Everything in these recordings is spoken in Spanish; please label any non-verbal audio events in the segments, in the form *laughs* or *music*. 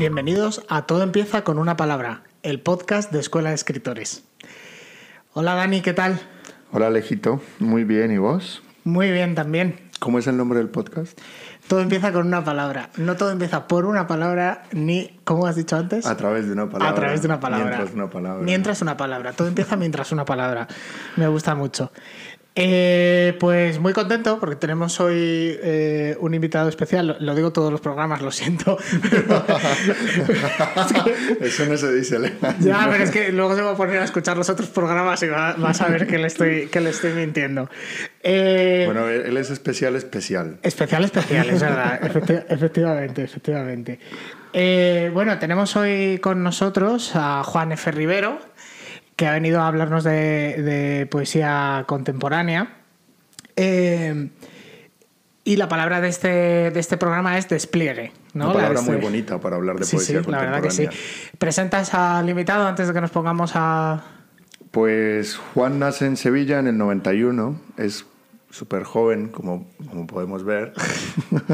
Bienvenidos a Todo empieza con una palabra, el podcast de Escuela de Escritores. Hola Dani, ¿qué tal? Hola Alejito, muy bien, ¿y vos? Muy bien también. ¿Cómo es el nombre del podcast? Todo empieza con una palabra. No todo empieza por una palabra, ni, ¿cómo has dicho antes? A través de una palabra. A través de una palabra. Mientras una palabra. Mientras una palabra. Todo empieza mientras una palabra. Me gusta mucho. Eh, pues muy contento porque tenemos hoy eh, un invitado especial. Lo digo todos los programas, lo siento. *laughs* *laughs* Eso no se dice, Elena. Ya, pero es que luego se va a poner a escuchar los otros programas y va, vas a ver que le estoy, que le estoy mintiendo. Eh, bueno, él es especial, especial. Especial, especial, es verdad. *laughs* efectivamente, efectivamente. bueno, tenemos hoy con nosotros a Juan F. Rivero que ha venido a hablarnos de, poesía contemporánea. Eh, y la palabra de este, de este programa es despliegue. ¿no? Una palabra muy bonita para hablar de poesía sí, La verdad que sí. ¿Presentas al invitado antes de que nos pongamos a...? Pues Juan nace en Sevilla en el 91, es súper joven, como, como podemos ver.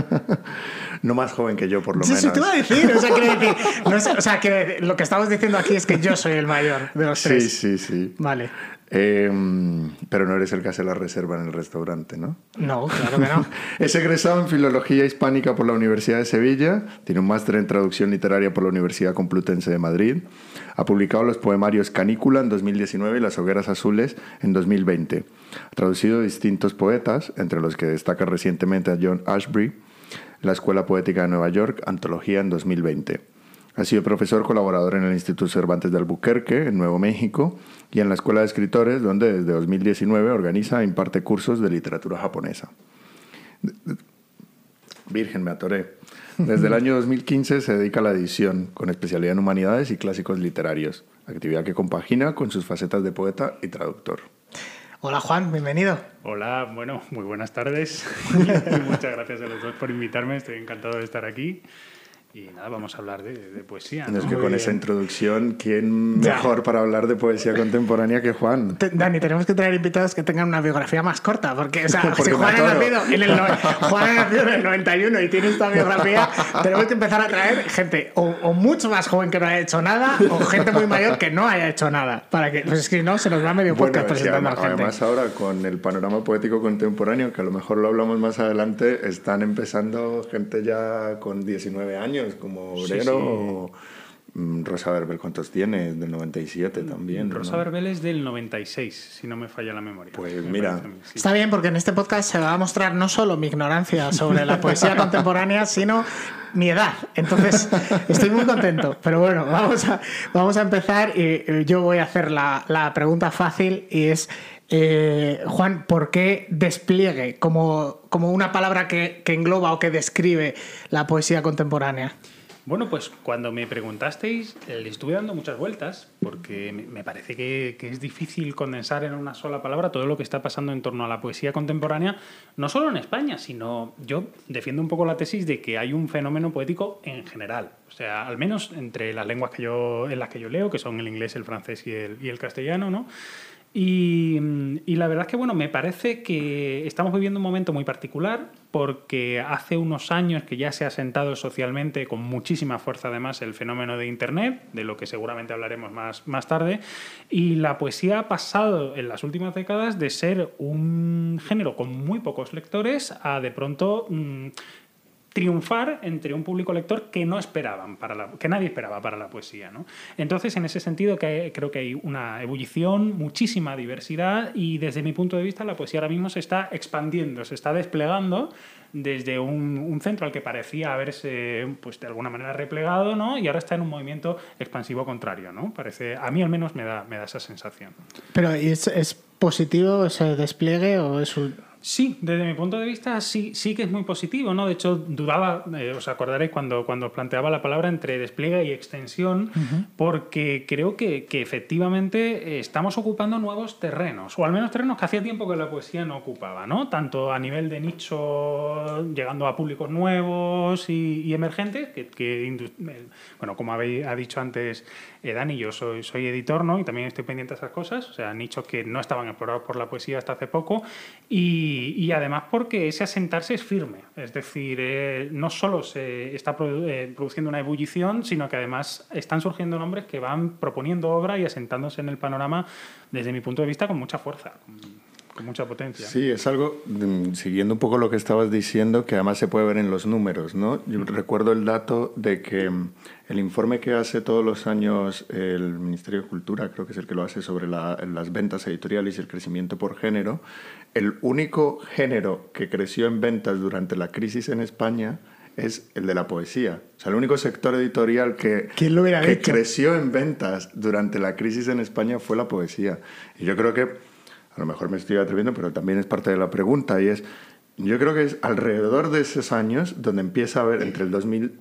*laughs* no más joven que yo, por lo menos. Sí, te iba a decir. O sea, que, no o sea, que lo que estamos diciendo aquí es que yo soy el mayor de los tres. Sí, sí, sí. Vale. Em, pero no eres el que hace la reserva en el restaurante, ¿no? No, claro que no. *laughs* es egresado en Filología Hispánica por la Universidad de Sevilla, tiene un máster en Traducción Literaria por la Universidad Complutense de Madrid, ha publicado los poemarios Canícula en 2019 y Las Hogueras Azules en 2020. Ha traducido distintos poetas, entre los que destaca recientemente a John Ashbery, la Escuela Poética de Nueva York, Antología en 2020. Ha sido profesor colaborador en el Instituto Cervantes de Albuquerque, en Nuevo México, y en la Escuela de Escritores, donde desde 2019 organiza e imparte cursos de literatura japonesa. Virgen, me atoré. Desde el año 2015 se dedica a la edición, con especialidad en humanidades y clásicos literarios, actividad que compagina con sus facetas de poeta y traductor. Hola Juan, bienvenido. Hola, bueno, muy buenas tardes. *laughs* Muchas gracias a los dos por invitarme, estoy encantado de estar aquí. Y nada, vamos a hablar de, poesía. ¿no? Es que con esa introducción, ¿quién mejor para hablar de poesía contemporánea que Juan? Dani, tenemos que traer invitados que tengan una biografía más corta, porque, o sea, *laughs* si Juan ha, nacido en el, Juan ha nacido en el 91 y tiene esta biografía, *laughs* tenemos que empezar a traer gente o, mucho más joven que no haya hecho nada, o gente muy mayor que no haya hecho nada. Para que, pues es que no, se nos va medio podcast presentando a gente. Además, ahora con el panorama poético contemporáneo, que a lo mejor lo hablamos más adelante, están empezando gente ya con 19 años como obrero. Mm, Rosa Verbel, ¿cuántos tiene? Del 97 también. Rosa Verbel es del 96, si no me falla la memoria. Pues mira. Está bien, porque en este podcast se va a mostrar no solo mi ignorancia sobre la poesía *laughs* contemporánea, sino mi edad. Entonces, estoy muy contento. Pero bueno, vamos a, vamos a empezar y yo voy a hacer la, la pregunta fácil y es. Eh, Juan, ¿por qué despliegue como, como una palabra que, que engloba o que describe la poesía contemporánea? Bueno, pues cuando me preguntasteis, le estuve dando muchas vueltas, porque me parece que, es difícil condensar en una sola palabra todo lo que está pasando en torno a la poesía contemporánea, no solo en España, sino yo defiendo un poco la tesis de que hay un fenómeno poético en general. O sea, al menos entre las lenguas que yo, en las que yo leo, que son el inglés, el francés y el, y el castellano, ¿no? Y, la verdad es que, bueno, me parece que estamos viviendo un momento muy particular porque hace unos años que ya se ha sentado socialmente con muchísima fuerza además el fenómeno de Internet, de lo que seguramente hablaremos más, más tarde, y la poesía ha pasado en las últimas décadas de ser un género con muy pocos lectores a de pronto... Mm, triunfar entre un público lector que no esperaban para la, que nadie esperaba para la poesía. ¿no? Entonces, en ese sentido, que creo que hay una ebullición, muchísima diversidad y desde mi punto de vista la poesía ahora mismo se está expandiendo, se está desplegando desde un, centro al que parecía haberse pues, de alguna manera replegado ¿no? y ahora está en un movimiento expansivo contrario. ¿no? Parece, a mí al menos me da, me da esa sensación. Pero ¿es, es positivo ese despliegue o es un Sí, desde mi punto de vista sí, sí que es muy positivo, ¿no? De hecho, dudaba, eh, os acordaréis cuando, cuando planteaba la palabra entre despliegue y extensión, porque creo que, que, efectivamente estamos ocupando nuevos terrenos, o al menos terrenos que hacía tiempo que la poesía no ocupaba, ¿no? Tanto a nivel de nicho, llegando a públicos nuevos y, emergentes, que, que, bueno, como habéis, ha dicho antes eh, Dani, yo soy, soy editor, ¿no? Y también estoy pendiente de esas cosas, o sea, nichos que no estaban explorados por la poesía hasta hace poco, y, y además porque ese asentarse es firme, es decir, eh, no solo se está eh, produciendo una ebullición, sino que además están surgiendo nombres que van proponiendo obra y asentándose en el panorama, desde mi punto de vista, con mucha fuerza con mucha potencia. Sí, es algo, mm, siguiendo un poco lo que estabas diciendo, que además se puede ver en los números, ¿no? Yo recuerdo el dato de que mm, el informe que hace todos los años el Ministerio de Cultura, creo que es el que lo hace sobre las ventas editoriales y el crecimiento por género, el único género que creció en ventas durante la crisis en España es el de la poesía. O sea, el único sector editorial que, que creció en ventas durante la crisis en España fue la poesía. Y yo creo que a lo mejor me estoy atreviendo, pero también es parte de la pregunta, y es, yo creo que es alrededor de esos años donde empieza a haber, entre el 2000,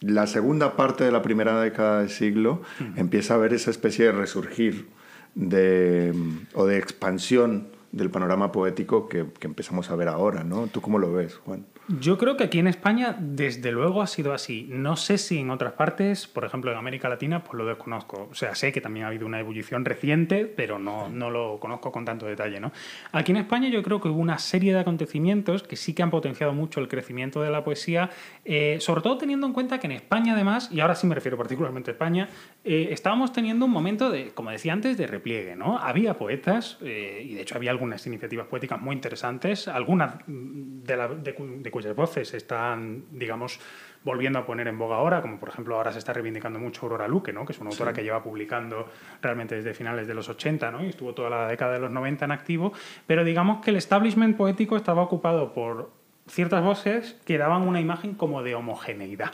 la segunda parte de la primera década del siglo, empieza a haber esa especie de resurgir de, o de expansión del panorama poético que, que empezamos a ver ahora, ¿no? ¿Tú cómo lo ves, Juan? Yo creo que aquí en España, desde luego, ha sido así. No sé si en otras partes, por ejemplo en América Latina, pues lo desconozco. O sea, sé que también ha habido una ebullición reciente, pero no, no lo conozco con tanto detalle. ¿no? Aquí en España yo creo que hubo una serie de acontecimientos que sí que han potenciado mucho el crecimiento de la poesía, eh, sobre todo teniendo en cuenta que en España, además, y ahora sí me refiero particularmente a España, eh, estábamos teniendo un momento de, como decía antes, de repliegue. ¿no? Había poetas, eh, y de hecho había algunas iniciativas poéticas muy interesantes, algunas de, la, de cuyas voces están, digamos, volviendo a poner en boga ahora, como por ejemplo ahora se está reivindicando mucho Aurora Luque, ¿no? que es una autora que lleva publicando realmente desde finales de los 80 ¿no? y estuvo toda la década de los 90 en activo, pero digamos que el establishment poético estaba ocupado por ciertas voces que daban una imagen como de homogeneidad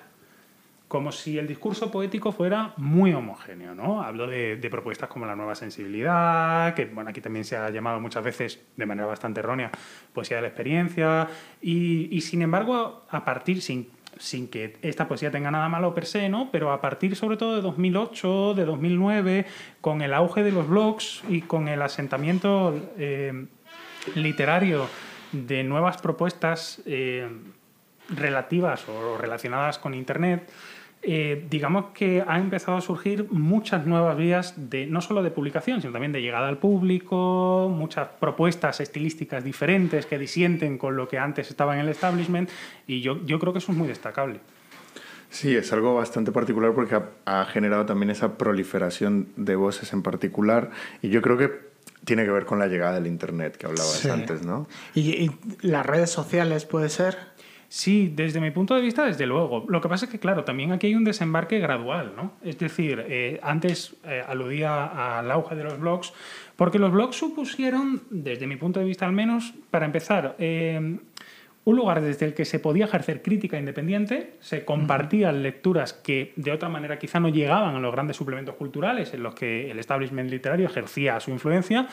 como si el discurso poético fuera muy homogéneo, ¿no? Hablo de, propuestas como la nueva sensibilidad, que bueno, aquí también se ha llamado muchas veces, de manera bastante errónea, poesía de la experiencia, y, sin embargo, a partir, sin, sin que esta poesía tenga nada malo per se, ¿no? Pero a partir sobre todo de 2008, de 2009, con el auge de los blogs y con el asentamiento eh, literario de nuevas propuestas eh, relativas o relacionadas con Internet, eh, digamos que han empezado a surgir muchas nuevas vías de no solo de publicación, sino también de llegada al público, muchas propuestas estilísticas diferentes que disienten con lo que antes estaba en el establishment y yo, yo creo que eso es muy destacable. Sí, es algo bastante particular porque ha, generado también esa proliferación de voces en particular y yo creo que tiene que ver con la llegada del Internet que hablabas antes, ¿no? ¿Y, ¿Y las redes sociales puede ser? Sí, desde mi punto de vista, desde luego. Lo que pasa es que, claro, también aquí hay un desembarque gradual, ¿no? Es decir, eh, antes eh, aludía al auge de los blogs, porque los blogs supusieron, desde mi punto de vista al menos, para empezar, eh, un lugar desde el que se podía ejercer crítica independiente, se compartían lecturas que de otra manera quizá no llegaban a los grandes suplementos culturales en los que el establishment literario ejercía su influencia,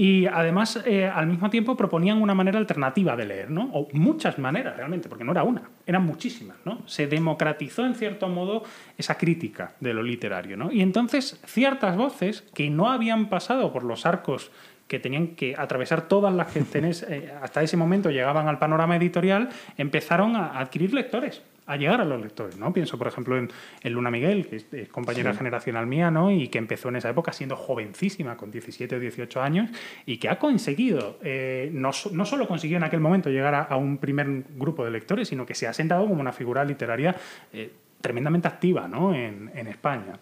y además, eh, al mismo tiempo, proponían una manera alternativa de leer, ¿no? O muchas maneras, realmente, porque no era una, eran muchísimas, ¿no? Se democratizó, en cierto modo, esa crítica de lo literario, ¿no? Y entonces, ciertas voces que no habían pasado por los arcos que tenían que atravesar todas las que eh, hasta ese momento llegaban al panorama editorial, empezaron a adquirir lectores a llegar a los lectores, ¿no? Pienso, por ejemplo, en, Luna Miguel, que es, compañera generacional mía, ¿no? Y que empezó en esa época siendo jovencísima, con 17 o 18 años, y que ha conseguido, eh, no, no, solo consiguió en aquel momento llegar a, un primer grupo de lectores, sino que se ha sentado como una figura literaria eh, tremendamente activa, ¿no? En, en España.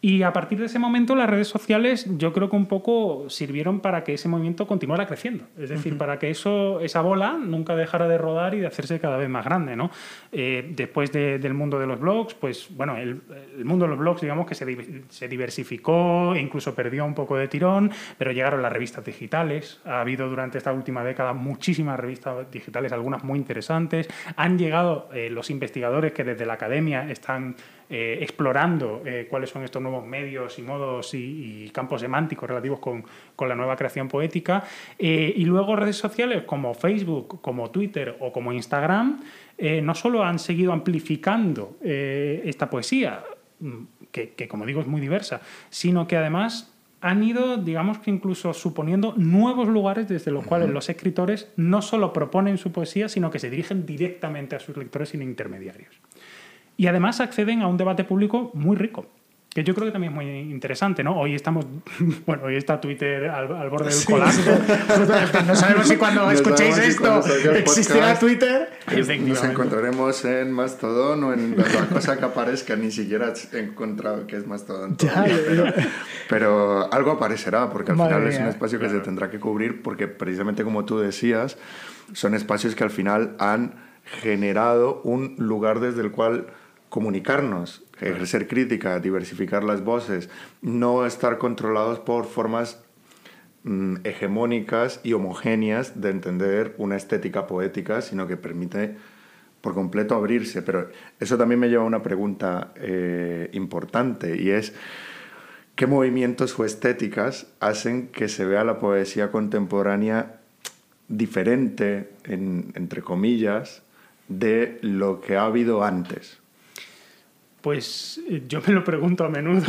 Y a partir de ese momento las redes sociales yo creo que un poco sirvieron para que ese movimiento continuara creciendo. Es decir, para que eso, esa bola nunca dejara de rodar y de hacerse cada vez más grande. ¿no? Eh, después del mundo de los blogs, pues bueno, el, mundo de los blogs digamos que se, se, diversificó, incluso perdió un poco de tirón, pero llegaron las revistas digitales. Ha habido durante esta última década muchísimas revistas digitales, algunas muy interesantes. Han llegado eh, los investigadores que desde la academia están eh, explorando cuáles son estos nuevos medios y modos y, campos semánticos relativos con, la nueva creación poética. Eh, y luego redes sociales como Facebook, como Twitter o como Instagram, eh, no solo han seguido amplificando esta poesía, mm, que, que como digo es muy diversa, sino que además han ido, digamos que incluso suponiendo nuevos lugares desde los cuales los escritores no solo proponen su poesía, sino que se dirigen directamente a sus lectores sin intermediarios. Y además acceden a un debate público muy rico que yo creo que también es muy interesante, ¿no? Hoy estamos, *laughs* bueno, hoy está Twitter al, borde del colapso. *laughs* no sabemos si cuando escuchéis esto existirá Twitter. Nos encontraremos en Mastodon o en la cosa que aparezca, ni siquiera he encontrado que es Mastodon. pero, algo aparecerá, porque al final es un espacio que se tendrá que cubrir, porque precisamente como tú decías, son espacios que al final han generado un lugar desde el cual comunicarnos, ejercer crítica, diversificar las voces, no estar controlados por formas mm, hegemónicas y homogéneas de entender una estética poética, sino que permite por completo abrirse. Pero eso también me lleva a una pregunta eh, importante y es, ¿qué movimientos o estéticas hacen que se vea la poesía contemporánea diferente, entre comillas, de lo que ha habido antes? Pues eh, yo me lo pregunto a menudo. *laughs* *laughs*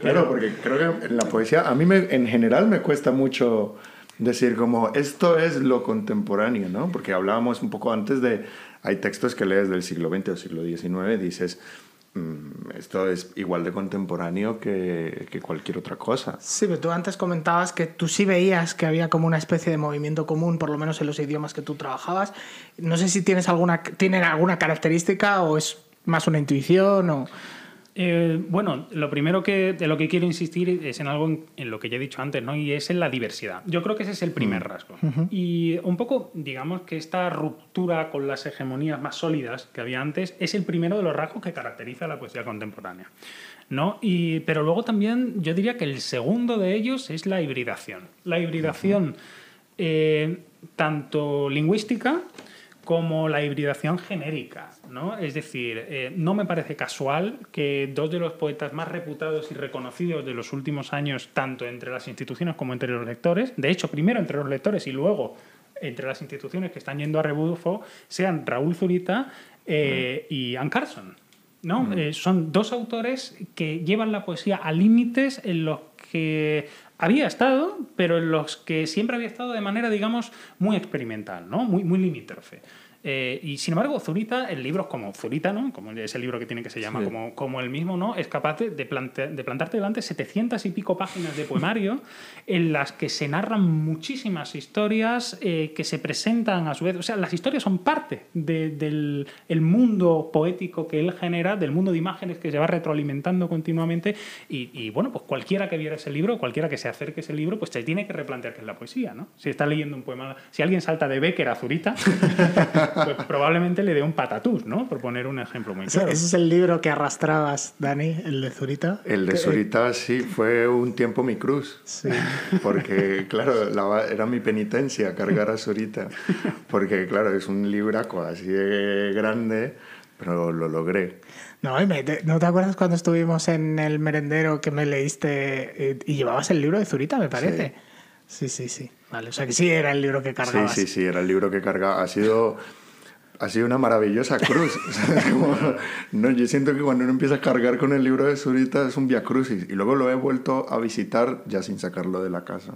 claro, porque creo que en la poesía, a mí me, en general me cuesta mucho decir como esto es lo contemporáneo, ¿no? Porque hablábamos un poco antes de, hay textos que lees del siglo XX o siglo XIX, dices, esto es igual de contemporáneo que, que, cualquier otra cosa. Sí, pero tú antes comentabas que tú sí veías que había como una especie de movimiento común, por lo menos en los idiomas que tú trabajabas. No sé si tienes alguna, tienen alguna característica o es más una intuición o... Eh, bueno, lo primero que, de lo que quiero insistir es en algo en, lo que ya he dicho antes, ¿no? Y es en la diversidad. Yo creo que ese es el primer mm. rasgo. Y un poco, digamos que esta ruptura con las hegemonías más sólidas que había antes es el primero de los rasgos que caracteriza a la poesía contemporánea. ¿no? Y, pero luego también yo diría que el segundo de ellos es la hibridación. La hibridación eh, tanto lingüística como la hibridación genérica. ¿no? Es decir, eh, no me parece casual que dos de los poetas más reputados y reconocidos de los últimos años, tanto entre las instituciones como entre los lectores, de hecho, primero entre los lectores y luego entre las instituciones que están yendo a rebufo, sean Raúl Zurita eh, y Ann Carson. ¿no? Eh, son dos autores que llevan la poesía a límites en los que había estado, pero en los que siempre había estado de manera, digamos, muy experimental, ¿no? muy, muy limítrofe. Eh, y sin embargo, Zurita, en libros como Zurita, ¿no? como ese libro que tiene que se llama como, como el mismo, ¿no? es capaz de, de, plantarte delante 700 y pico páginas de poemario *laughs* en las que se narran muchísimas historias eh, que se presentan a su vez. O sea, las historias son parte del el mundo poético que él genera, del mundo de imágenes que se va retroalimentando continuamente. Y, bueno, pues cualquiera que viera ese libro, cualquiera que se acerque a ese libro, pues se tiene que replantear qué es la poesía. ¿no? Si está leyendo un poema, si alguien salta de Becker a Zurita. *laughs* pues probablemente le dé un patatús, ¿no? Por poner un ejemplo muy claro. ¿Ese es el libro que arrastrabas, Dani, el de Zurita? El de Zurita, sí, fue un tiempo mi cruz. Sí. *laughs* Porque, claro, era mi penitencia cargar a Zurita. Porque, claro, es un libraco así de grande, pero lo logré. No, ¿no te acuerdas cuando estuvimos en el merendero que me leíste y, llevabas el libro de Zurita, me parece? Sí, sí, sí. Vale, o sea que sí era el libro que cargabas. Sí, sí, sí, era el libro que cargaba. Ha sido ha sido una maravillosa cruz. *laughs* no, yo siento que cuando uno empieza a cargar con el libro de Zurita es un via crucis y luego lo he vuelto a visitar ya sin sacarlo de la casa.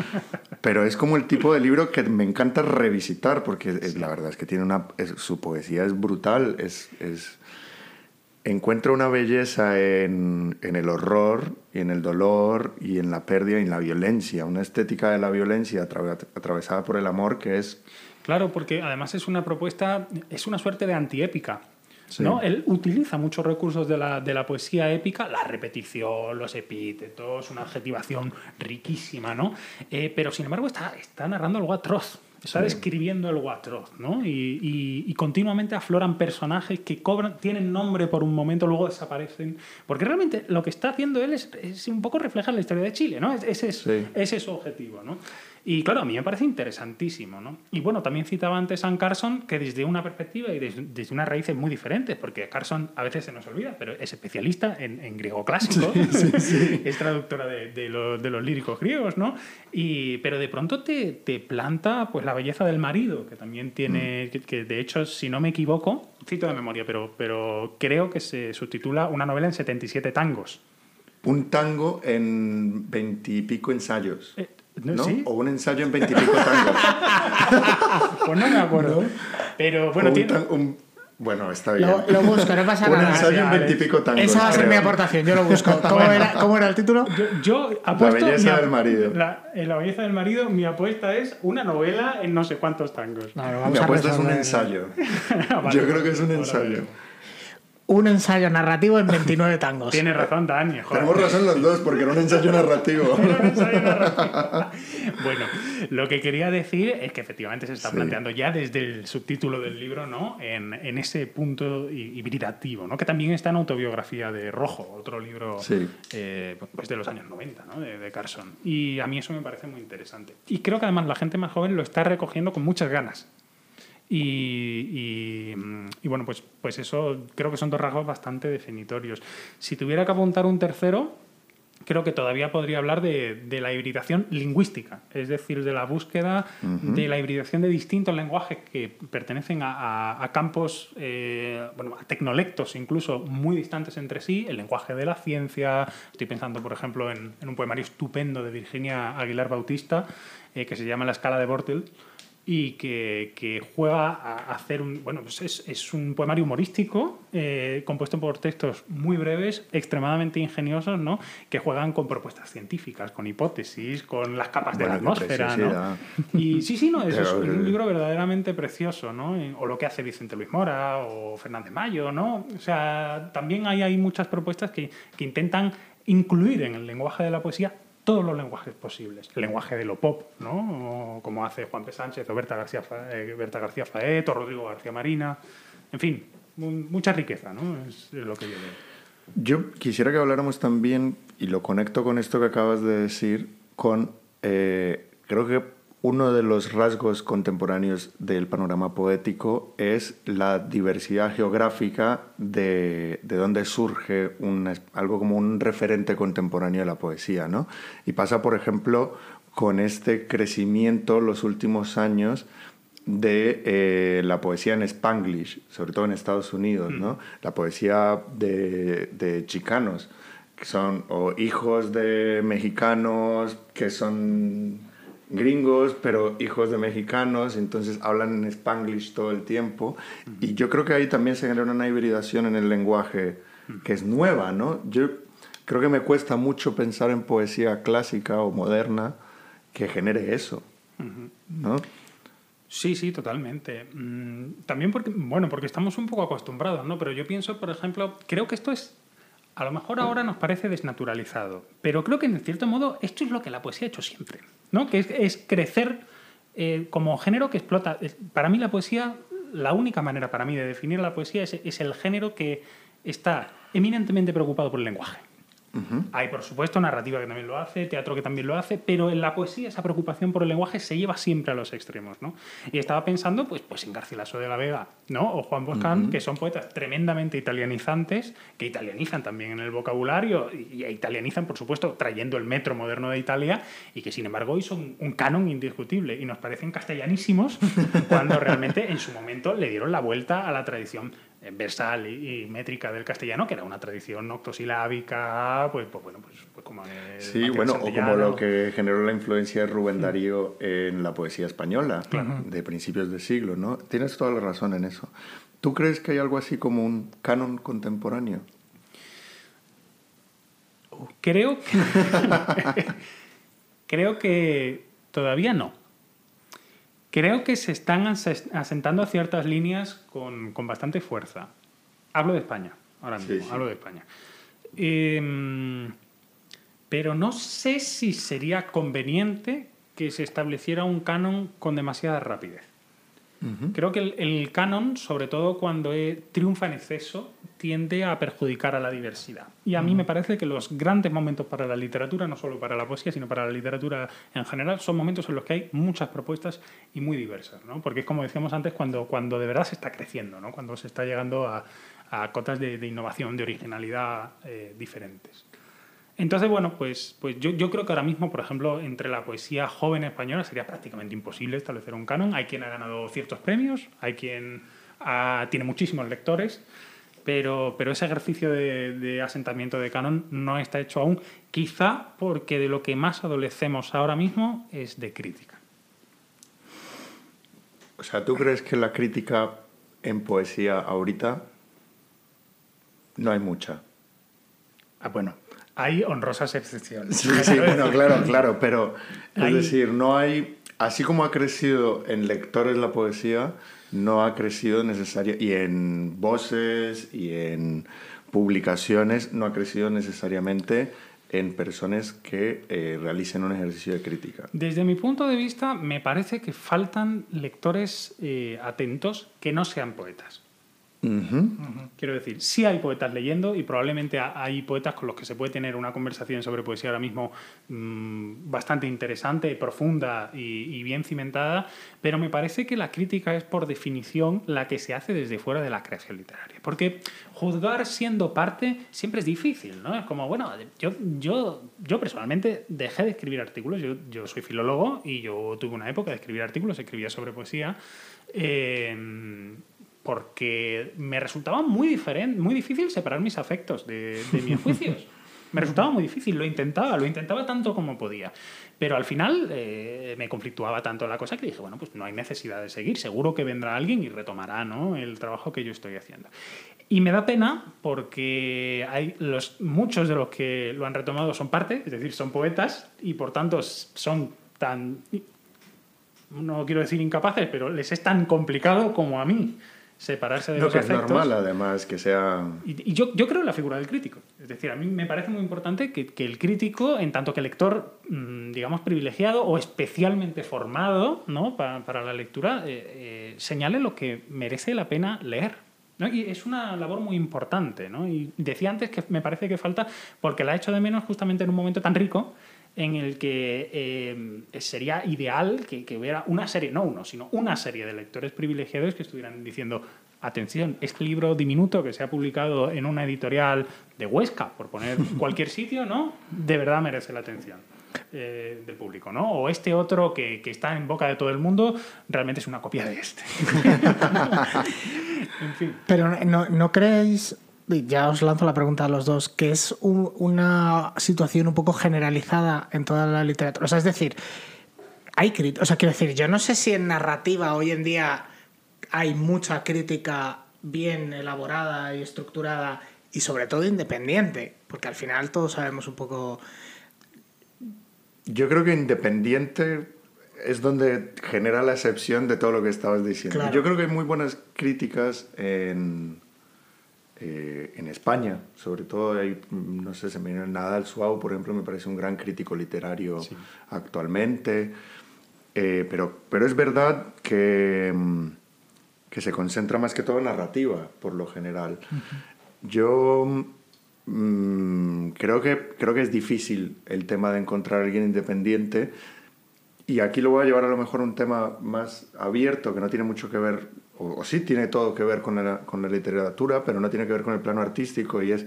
*laughs* Pero es como el tipo de libro que me encanta revisitar porque es, la verdad es que tiene una su poesía es brutal, es, es encuentra una belleza en, en, el horror y en el dolor y en la pérdida y en la violencia, una estética de la violencia atravesada por el amor que es Claro, porque además es una propuesta, es una suerte de antiépica. ¿no? Él utiliza muchos recursos de la, de la, poesía épica, la repetición, los epítetos, una adjetivación riquísima, ¿no? Eh, pero sin embargo está, está narrando algo atroz, está describiendo algo atroz, ¿no? Y, y, continuamente afloran personajes que cobran, tienen nombre por un momento, luego desaparecen. Porque realmente lo que está haciendo él es, es un poco reflejar la historia de Chile, ¿no? Ese es, ese es su objetivo, ¿no? Y claro, a mí me parece interesantísimo, ¿no? Y bueno, también citaba antes a Carson, que desde una perspectiva y desde, desde unas raíces muy diferentes, porque Carson a veces se nos olvida, pero es especialista en, en griego clásico, *laughs* es traductora de, de, lo- de los líricos griegos, ¿no? Y, pero de pronto te, te planta pues la belleza del marido, que también tiene, que, que de hecho, si no me equivoco, cito de memoria, pero, pero creo que se subtitula una novela en 77 tangos. Un tango en veintipico ensayos. Eh, ¿no? ¿Sí? O un ensayo en veintipico tangos. *laughs* Pues no me acuerdo. Pero bueno, un tiene... un- Bueno, está bien. Lo, lo busco, no pasa *laughs* un nada. ensayo en veintipico tangos. Esa va a ser creo. mi aportación, yo lo busco. *laughs* ¿Cómo, era, cómo era el título? Yo, yo apuesto. belleza mi del marido. La, en la belleza del marido, mi apuesta es una novela en no sé cuántos tangos. No, Mi a apuesta es un ensayo. Vale. Yo creo que es un Ahora ensayo. Un ensayo narrativo en 29 tangos. Tienes razón, Dani. joder. Tenemos razón los dos, porque era un ensayo narrativo. *laughs* Era un ensayo narrativo. bueno, lo que quería decir es que efectivamente se está Sí. planteando ya desde el subtítulo del libro, ¿no? En, en ese punto hi- hibridativo, ¿no? Que también está en autobiografía de Rojo, otro libro Sí. eh, pues de los años 90, ¿no? De, de Carson. Y a mí eso me parece muy interesante. Y creo que además la gente más joven lo está recogiendo con muchas ganas. Y, y, y bueno, pues, pues eso creo que son dos rasgos bastante definitorios. Si tuviera que apuntar un tercero, creo que todavía podría hablar de, de la hibridación lingüística, es decir, de la búsqueda de la hibridación de distintos lenguajes que pertenecen a, a- a campos, eh, bueno, a tecnolectos incluso muy distantes entre sí, el lenguaje de la ciencia, estoy pensando, por ejemplo, en, en un poemario estupendo de Virginia Aguilar Bautista, eh, que se llama La escala de Bortel, y que, que juega a hacer un. Bueno, pues es, es un poemario humorístico eh, compuesto por textos muy breves, extremadamente ingeniosos, ¿no? Que juegan con propuestas científicas, con hipótesis, con las capas de la Bueno, atmósfera, ¿no? Y sí, sí, no, es, es un eh, libro verdaderamente precioso, ¿no? Eh, O lo que hace Vicente Luis Mora o Fernández Mayo, ¿no? O sea, también hay, hay muchas propuestas que, que intentan incluir en el lenguaje de la poesía todos los lenguajes posibles. El lenguaje de lo pop, ¿no? Como hace Juan P. Sánchez o Berta García, eh, Berta García Faet o Rodrigo García Marina. En fin, mu- mucha riqueza, ¿no? Es lo que yo veo. Yo quisiera que habláramos también, y lo conecto con esto que acabas de decir, con, eh, creo que uno de los rasgos contemporáneos del panorama poético es la diversidad geográfica de, de donde surge algo como un referente contemporáneo de la poesía, ¿no? Y pasa, por ejemplo, con este crecimiento los últimos años de eh, la poesía en Spanglish, sobre todo en Estados Unidos, ¿no? La poesía de, de chicanos, que son o hijos de mexicanos que son gringos, pero hijos de mexicanos, entonces hablan en Spanglish todo el tiempo. Y yo creo que ahí también se genera una hibridación en el lenguaje que es nueva, ¿no? Yo creo que me cuesta mucho pensar en poesía clásica o moderna que genere eso, ¿no? Sí, sí, totalmente. Mm, También porque, bueno, porque estamos un poco acostumbrados, ¿no? Pero yo pienso, por ejemplo, creo que esto es, a lo mejor ahora nos parece desnaturalizado, pero creo que en cierto modo esto es lo que la poesía ha hecho siempre, ¿no? Que es, crecer eh, como género que explota. Para mí la poesía, la única manera para mí de definir la poesía es, es el género que está eminentemente preocupado por el lenguaje. Hay, por supuesto, narrativa que también lo hace, teatro que también lo hace, pero en la poesía esa preocupación por el lenguaje se lleva siempre a los extremos, ¿no? Y estaba pensando, pues, pues en Garcilaso de la Vega, ¿no? O Juan Boscan, que son poetas tremendamente italianizantes, que italianizan también en el vocabulario y, y italianizan, por supuesto, trayendo el metro moderno de Italia y que, sin embargo, hoy son un canon indiscutible y nos parecen castellanísimos *laughs* cuando realmente en su momento le dieron la vuelta a la tradición versal y, y métrica del castellano, que era una tradición octosilábica, pues, pues bueno, pues, pues como... el Sí, bueno, o como lo que generó la influencia de Rubén Darío en la poesía española de principios de siglo, ¿no? Tienes toda la razón en eso. ¿Tú crees que hay algo así como un canon contemporáneo? Creo que, *laughs* creo que todavía no. Creo que se están asentando ciertas líneas con, con bastante fuerza. Hablo de España, ahora mismo, sí. hablo de España. Em, pero no sé si sería conveniente que se estableciera un canon con demasiada rapidez. Creo que el, el, canon, sobre todo cuando triunfa en exceso, tiende a perjudicar a la diversidad. Y a mí me parece que los grandes momentos para la literatura, no solo para la poesía, sino para la literatura en general, son momentos en los que hay muchas propuestas y muy diversas. ¿no? Porque es como decíamos antes, cuando, cuando de verdad se está creciendo, ¿no? cuando se está llegando a, a cotas de, de, innovación, de originalidad eh, diferentes. Entonces, bueno, pues, pues yo, yo, creo que ahora mismo, por ejemplo, entre la poesía joven española sería prácticamente imposible establecer un canon. Hay quien ha ganado ciertos premios, hay quien ha, tiene muchísimos lectores, pero, pero ese ejercicio de, de, asentamiento de canon no está hecho aún, quizá porque de lo que más adolecemos ahora mismo es de crítica. O sea, ¿tú crees que la crítica en poesía ahorita no hay mucha? Ah, bueno, hay honrosas excepciones. Sí, sí, bueno, claro, claro, pero es decir, no hay, así como ha crecido en lectores la poesía, no ha crecido necesaria, y en voces y en publicaciones, no ha crecido necesariamente en personas que eh, realicen un ejercicio de crítica. Desde mi punto de vista, me parece que faltan lectores eh, atentos que no sean poetas. Uh -huh. Quiero decir, sí hay poetas leyendo y probablemente hay poetas con los que se puede tener una conversación sobre poesía ahora mismo mmm, bastante interesante, profunda y, y, bien cimentada, pero me parece que la crítica es por definición la que se hace desde fuera de la creación literaria. Porque juzgar siendo parte siempre es difícil, ¿no? Es como, bueno, yo, yo, yo personalmente dejé de escribir artículos, yo, yo soy filólogo y yo tuve una época de escribir artículos, escribía sobre poesía. Eh, porque me resultaba muy, diferente, muy difícil separar mis afectos de, de mis *laughs* juicios. Me resultaba muy difícil, lo intentaba, lo intentaba tanto como podía. Pero al final eh, me conflictuaba tanto la cosa que dije, bueno, pues no hay necesidad de seguir, seguro que vendrá alguien y retomará ¿no? el trabajo que yo estoy haciendo. Y me da pena porque hay los, muchos de los que lo han retomado son parte, es decir, son poetas y por tanto son tan, no quiero decir incapaces, pero les es tan complicado como a mí separarse de no, los que afectos. es normal además que sea y, y yo, yo, creo en la figura del crítico es decir a mí me parece muy importante que, que el crítico en tanto que lector mmm, digamos privilegiado o especialmente formado ¿no? para, para la lectura eh, eh, señale lo que merece la pena leer ¿no? Y es una labor muy importante. ¿no? Y decía antes que me parece que falta, porque la he hecho de menos justamente en un momento tan rico en el que eh, sería ideal que, que, hubiera una serie, no uno, sino una serie de lectores privilegiados que estuvieran diciendo, atención, este libro diminuto que se ha publicado en una editorial de Huesca, por poner *laughs* cualquier sitio, ¿no? De verdad merece la atención. Eh, del público, ¿no? O este otro que, que, está en boca de todo el mundo realmente es una copia de este. *laughs* en fin. Pero no, ¿no creéis ya os lanzo la pregunta a los dos, que es un, una situación un poco generalizada en toda la literatura. O sea, es decir, hay crítica, o sea, quiero decir, yo no sé si en narrativa hoy en día hay mucha crítica bien elaborada y estructurada y sobre todo independiente, porque al final todos sabemos un poco... Yo creo que independiente es donde genera la excepción de todo lo que estabas diciendo. Claro. Yo creo que hay muy buenas críticas en eh, en España, sobre todo, hay, no sé, se me viene Nadal Suau, por ejemplo, me parece un gran crítico literario sí. actualmente, eh, pero, pero es verdad que, mm, que se concentra más que todo en narrativa, por lo general. Uh -huh. Yo mmm, creo, que, creo que es difícil el tema de encontrar a alguien independiente, y aquí lo voy a llevar a lo mejor a un tema más abierto, que no tiene mucho que ver o, o, sí tiene todo que ver con la, con la literatura, pero no tiene que ver con el plano artístico y es,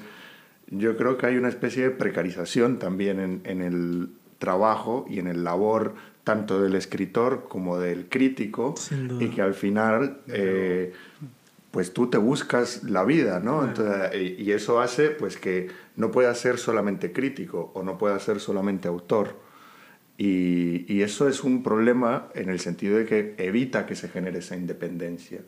yo creo que hay una especie de precarización también en, en el trabajo y en el labor tanto del escritor como del crítico y que al final eh, pues tú te buscas la vida, ¿no? Entonces, y eso hace pues que no puedas ser solamente crítico o no puedas ser solamente autor. Y, y, eso es un problema en el sentido de que evita que se genere esa independencia.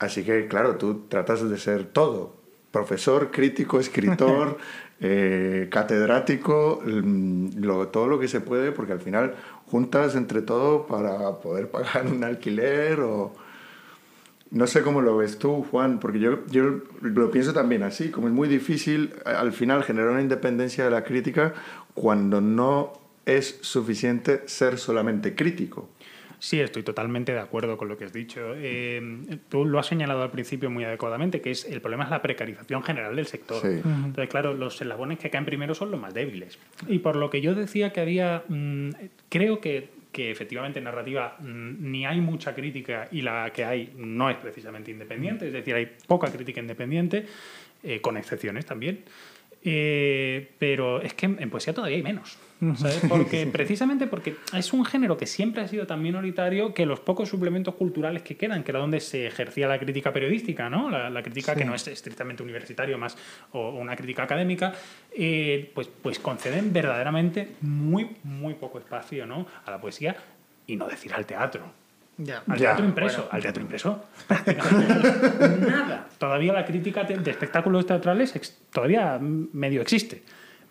Así que, claro, tú tratas de ser todo. Profesor, crítico, escritor, *laughs* eh, catedrático, lo, todo lo que se puede, porque al final juntas entre todo para poder pagar un alquiler o... No sé cómo lo ves tú, Juan, porque yo, yo lo pienso también así, como es muy difícil al final generar una independencia de la crítica cuando no es suficiente ser solamente crítico. Sí, estoy totalmente de acuerdo con lo que has dicho. Eh, tú lo has señalado al principio muy adecuadamente, que es el problema es la precarización general del sector. Sí. Entonces, claro, los eslabones que caen primero son los más débiles. Y por lo que yo decía que había, mm, creo que, que efectivamente en narrativa mm, ni hay mucha crítica y la que hay no es precisamente independiente, es decir, hay poca crítica independiente, eh, con excepciones también. Eh, pero es que en poesía todavía hay menos. ¿sabes? *laughs* Porque, precisamente porque es un género que siempre ha sido tan minoritario que los pocos suplementos culturales que quedan, que era donde se ejercía la crítica periodística, ¿no? la, la crítica que no es estrictamente universitario más o una crítica académica, eh, pues, pues conceden verdaderamente muy, muy poco espacio ¿no? a la poesía y no decir al teatro. Ya. Al Ya, teatro impreso. Al teatro impreso. *laughs* Nada. Todavía la crítica de espectáculos teatrales todavía medio existe.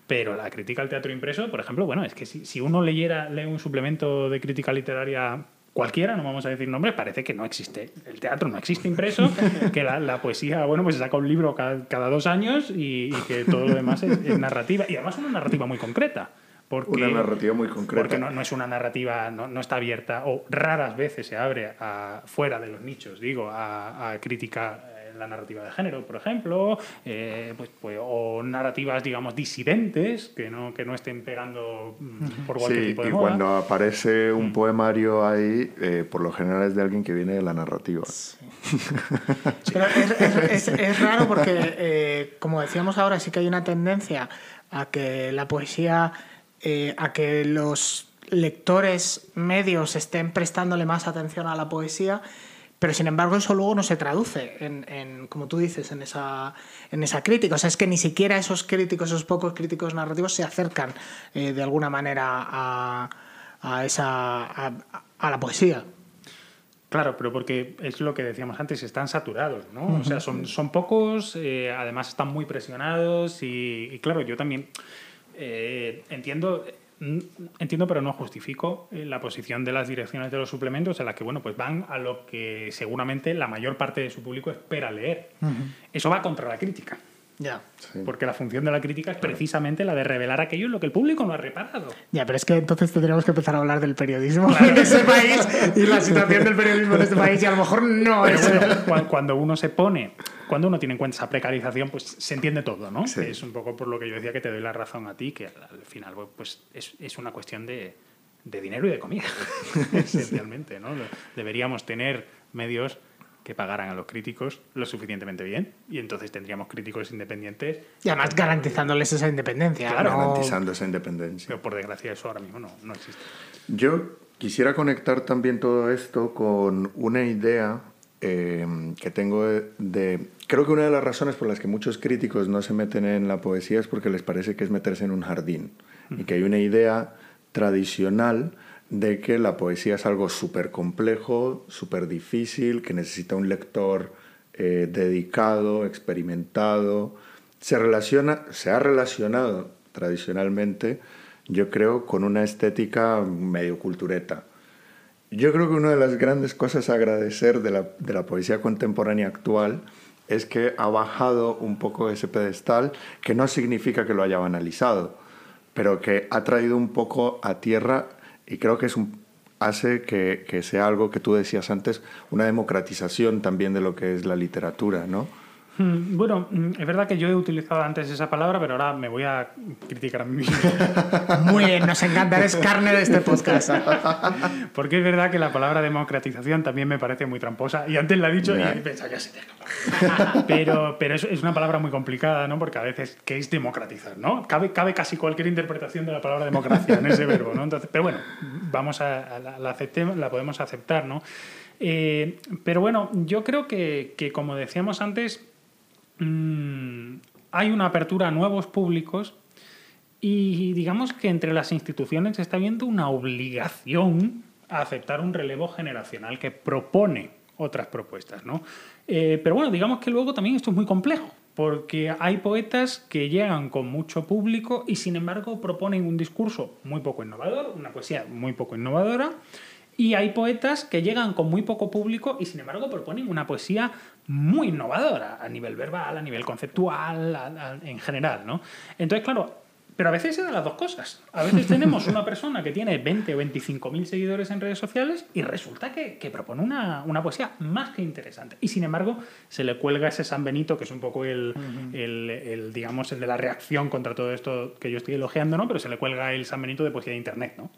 Pero la crítica al teatro impreso, por ejemplo, bueno, es que si, si uno leyera lee un suplemento de crítica literaria cualquiera, no vamos a decir nombres, parece que no existe. El teatro no existe impreso, *laughs* que la, la poesía, bueno, pues se saca un libro cada, cada dos años y, y que todo lo demás es, es narrativa. Y además una narrativa muy concreta. Porque, Una narrativa muy concreta. porque no, no es una narrativa, no, no está abierta, o raras veces se abre a, fuera de los nichos, digo, a, a crítica eh, la narrativa de género, por ejemplo, eh, pues, pues, o narrativas, digamos, disidentes, que no, que no estén pegando mm, por cualquier Sí, tipo de y moda. cuando aparece Mm. un poemario ahí, eh, por lo general es de alguien que viene de la narrativa. Pero es, es- es- es raro porque, eh, como decíamos ahora, sí que hay una tendencia a que la poesía, eh, a que los lectores medios estén prestándole más atención a la poesía, pero sin embargo eso luego no se traduce en, en, como tú dices, en esa, en esa crítica. O sea, es que ni siquiera esos críticos, esos pocos críticos narrativos se acercan eh, de alguna manera a, a esa, a- a la poesía. Claro, pero porque es lo que decíamos antes, están saturados, ¿no? O sea, son, son pocos, eh, además están muy presionados y, y claro, yo también eh, entiendo, mm, entiendo, pero no justifico eh, la posición de las direcciones de los suplementos en las que, bueno, pues van a lo que seguramente la mayor parte de su público espera leer. Eso va contra la crítica. Ya. Sí. Porque la función de la crítica es precisamente la de revelar aquello en lo que el público no ha reparado. Ya, pero es que entonces tendríamos que empezar a hablar del periodismo en este país y la situación del periodismo en este país y a lo mejor no Pero es... bueno, cua- cuando uno se pone, cuando uno tiene en cuenta esa precarización, pues se entiende todo, ¿no? Sí. Es un poco por lo que yo decía que te doy la razón a ti, que al, al final pues es, es una cuestión de, de dinero y de comida, *laughs* esencialmente, ¿no? Deberíamos tener medios que pagaran a los críticos lo suficientemente bien y entonces tendríamos críticos independientes, Y además garantizándoles esa independencia. Claro, ¿no? Garantizando esa independencia. pero por desgracia eso ahora mismo no, no existe. Yo quisiera conectar también todo esto con una idea eh, que tengo de, de- Creo que una de las razones por las que muchos críticos no se meten en la poesía es porque les parece que es meterse en un jardín y que hay una idea tradicional de que la poesía es algo súper complejo, súper difícil, que necesita un lector eh, dedicado, experimentado. Se, relaciona, se ha relacionado tradicionalmente, yo creo, con una estética medio cultureta. Yo creo que una de las grandes cosas a agradecer de la, de la poesía contemporánea actual es que ha bajado un poco ese pedestal, que no significa que lo haya banalizado, pero que ha traído un poco a tierra y creo que es un, hace que, que sea algo que tú decías antes, una democratización también de lo que es la literatura, ¿no? Mm, Bueno, mm, es verdad que yo he utilizado antes esa palabra, pero ahora me voy a criticar a mí mismo. *laughs* Muy bien, nos encanta, eres carne de este podcast. *laughs* Porque es verdad que la palabra democratización también me parece muy tramposa. Y antes la he dicho Ya. y pensaba, ya se te. Pero, pero es, es una palabra muy complicada, ¿no? Porque a veces, ¿qué es democratizar? ¿no? Cabe, cabe casi cualquier interpretación de la palabra democracia en ese verbo, ¿no? Entonces, pero bueno, vamos a, a la, la aceptemos, la podemos aceptar, ¿no? Eh, pero bueno, yo creo que, que como decíamos antes, mm, hay una apertura a nuevos públicos y digamos que entre las instituciones está habiendo una obligación a aceptar un relevo generacional que propone otras propuestas, ¿no? Eh, pero bueno, digamos que luego también esto es muy complejo, porque hay poetas que llegan con mucho público y sin embargo proponen un discurso muy poco innovador, una poesía muy poco innovadora, y hay poetas que llegan con muy poco público y sin embargo proponen una poesía muy innovadora a nivel verbal, a nivel conceptual, a- a- en general, ¿no? Entonces, claro, pero a veces se dan las dos cosas. A veces *laughs* tenemos una persona que tiene 20 o 25 mil seguidores en redes sociales y resulta que, propone una, una, poesía más que interesante. Y sin embargo, se le cuelga ese San Benito, que es un poco el, el, digamos, el de la reacción contra todo esto que yo estoy elogiando, ¿no? Pero se le cuelga el San Benito de poesía de Internet, ¿no?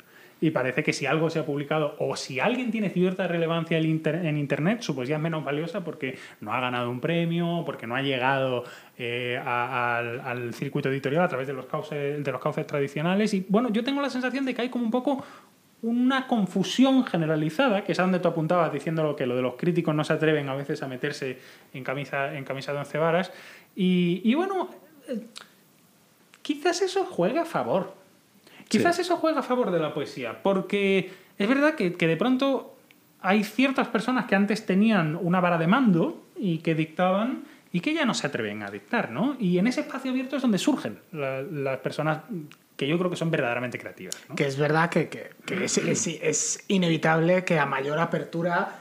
Y parece que si algo se ha publicado o si alguien tiene cierta relevancia en Internet, su poesía es menos valiosa porque no ha ganado un premio, porque no ha llegado eh, al, circuito editorial a través de los, cauces, de los cauces tradicionales. Y bueno, yo tengo la sensación de que hay como un poco una confusión generalizada, que es a donde tú apuntabas diciendo que lo de los críticos no se atreven a veces a meterse en camisa, en camisa de once varas. Y, y bueno, eh, quizás eso juega a favor Quizás eso juega a favor de la poesía, porque es verdad que, de pronto hay ciertas personas que antes tenían una vara de mando y que dictaban y que ya no se atreven a dictar, ¿no? Y en ese espacio abierto es donde surgen las personas que yo creo que son verdaderamente creativas. Que es verdad que, es, inevitable que a mayor apertura,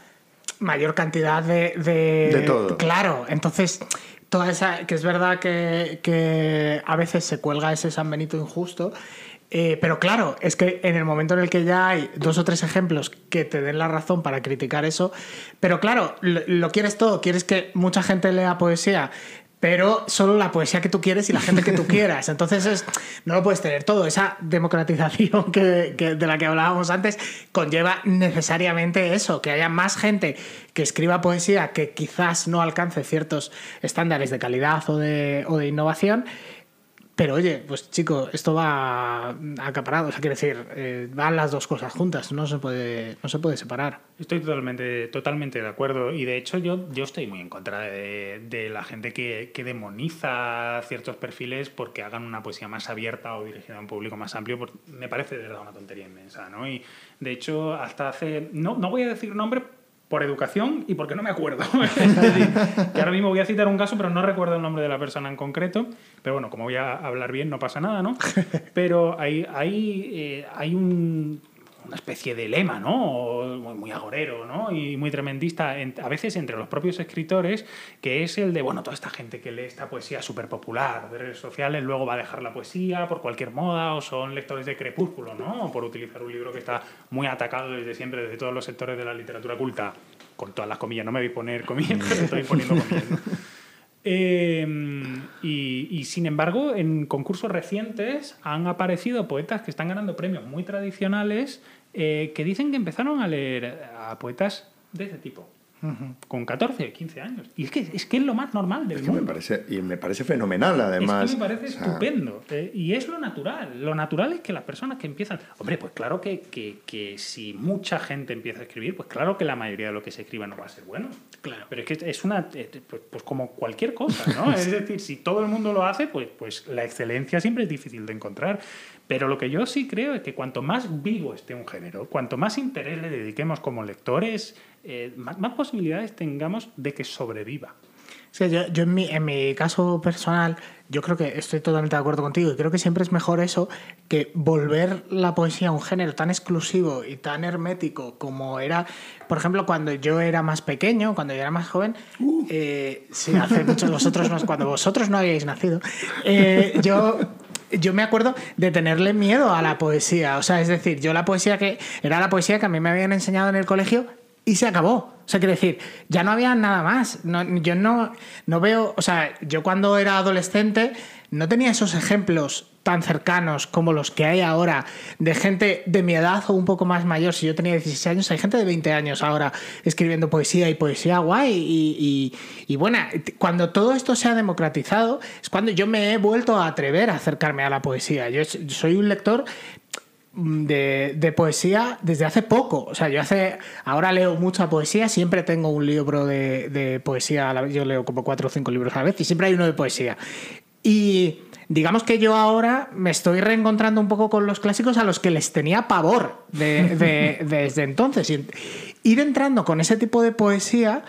mayor cantidad de... De, todo. Claro, entonces toda esa... que es verdad que, que a veces se cuelga ese San Benito injusto eh, pero claro, es que en el momento en el que ya hay dos o tres ejemplos que te den la razón para criticar eso, pero claro, lo, quieres todo, quieres que mucha gente lea poesía, pero solo la poesía que tú quieres y la gente que tú *laughs* quieras. Entonces no lo puedes tener todo. Esa democratización *laughs* que, de la que hablábamos antes conlleva necesariamente eso, que haya más gente que escriba poesía que quizás no alcance ciertos estándares de calidad o de, o de innovación pero oye, pues chico, esto va acaparado, o sea, quiere decir, eh, van las dos cosas juntas, no se puede, no se puede separar. Estoy totalmente, totalmente de acuerdo y de hecho yo, yo estoy muy en contra de, la gente que, que, demoniza ciertos perfiles porque hagan una poesía más abierta o dirigida a un público más amplio, me parece de verdad una tontería inmensa, ¿no? Y de hecho hasta hace, no, no voy a decir nombre por educación y porque no me acuerdo. *laughs* *laughs* que ahora mismo voy a citar un caso, pero no recuerdo el nombre de la persona en concreto. Pero bueno, como voy a hablar bien, no pasa nada, ¿no? *laughs* Pero hay, hay, eh, hay un, una especie de lema, ¿no? Muy agorero, ¿no? Y muy tremendista, a veces entre los propios escritores, que es el de, bueno, toda esta gente que lee esta poesía súper popular de redes sociales, luego va a dejar la poesía por cualquier moda, o son lectores de crepúsculo, ¿no? por utilizar un libro que está muy atacado desde siempre, desde todos los sectores de la literatura culta, con todas las comillas, no me voy a poner comillas, *laughs* pero estoy poniendo comillas. Em, y, sin embargo, en concursos recientes han aparecido poetas que están ganando premios muy tradicionales eh, que dicen que empezaron a leer a poetas de ese tipo con 14, 15 años. Y es que, es que es lo más normal del mundo. Me parece, y me parece fenomenal, además. Es que me parece estupendo. Eh, y es lo natural. Lo natural es que las personas que empiezan... Hombre, pues claro que, que, que, si mucha gente empieza a escribir, pues claro que la mayoría de lo que se escriba no va a ser bueno. Claro. Pero es que es una... Eh, pues, pues, como cualquier cosa, ¿no? *laughs* es decir, si todo el mundo lo hace, pues, pues la excelencia siempre es difícil de encontrar. Pero lo que yo sí creo es que cuanto más vivo esté un género, cuanto más interés le dediquemos como lectores, eh, más, posibilidades tengamos de que sobreviva. Sí, yo, yo en, mi, en, mi, caso personal, yo creo que estoy totalmente de acuerdo contigo y creo que siempre es mejor eso que volver la poesía a un género tan exclusivo y tan hermético como era, por ejemplo, cuando yo era más pequeño, cuando yo era más joven, uh. eh, sí, hace muchos vosotros más, cuando vosotros no habíais nacido, eh, yo yo me acuerdo de tenerle miedo a la poesía. O sea, es decir, yo la poesía que era la poesía que a mí me habían enseñado en el colegio y se acabó. O sea, quiero decir, ya no había nada más. yo no, no veo, o sea, yo cuando era adolescente no tenía esos ejemplos tan cercanos como los que hay ahora de gente de mi edad o un poco más mayor. Si yo tenía 16 años, hay gente de 20 años ahora escribiendo poesía y poesía guay. Y, y, bueno, cuando todo esto se ha democratizado, es cuando yo me he vuelto a atrever a acercarme a la poesía. Yo soy un lector de, poesía desde hace poco. O sea, yo hace. Ahora leo mucha poesía, siempre tengo un libro de, de poesía. Yo leo como cuatro o cinco libros a la vez y siempre hay uno de poesía. Y digamos que yo ahora me estoy reencontrando un poco con los clásicos a los que les tenía pavor *laughs* desde entonces. ir entrando con ese tipo de poesía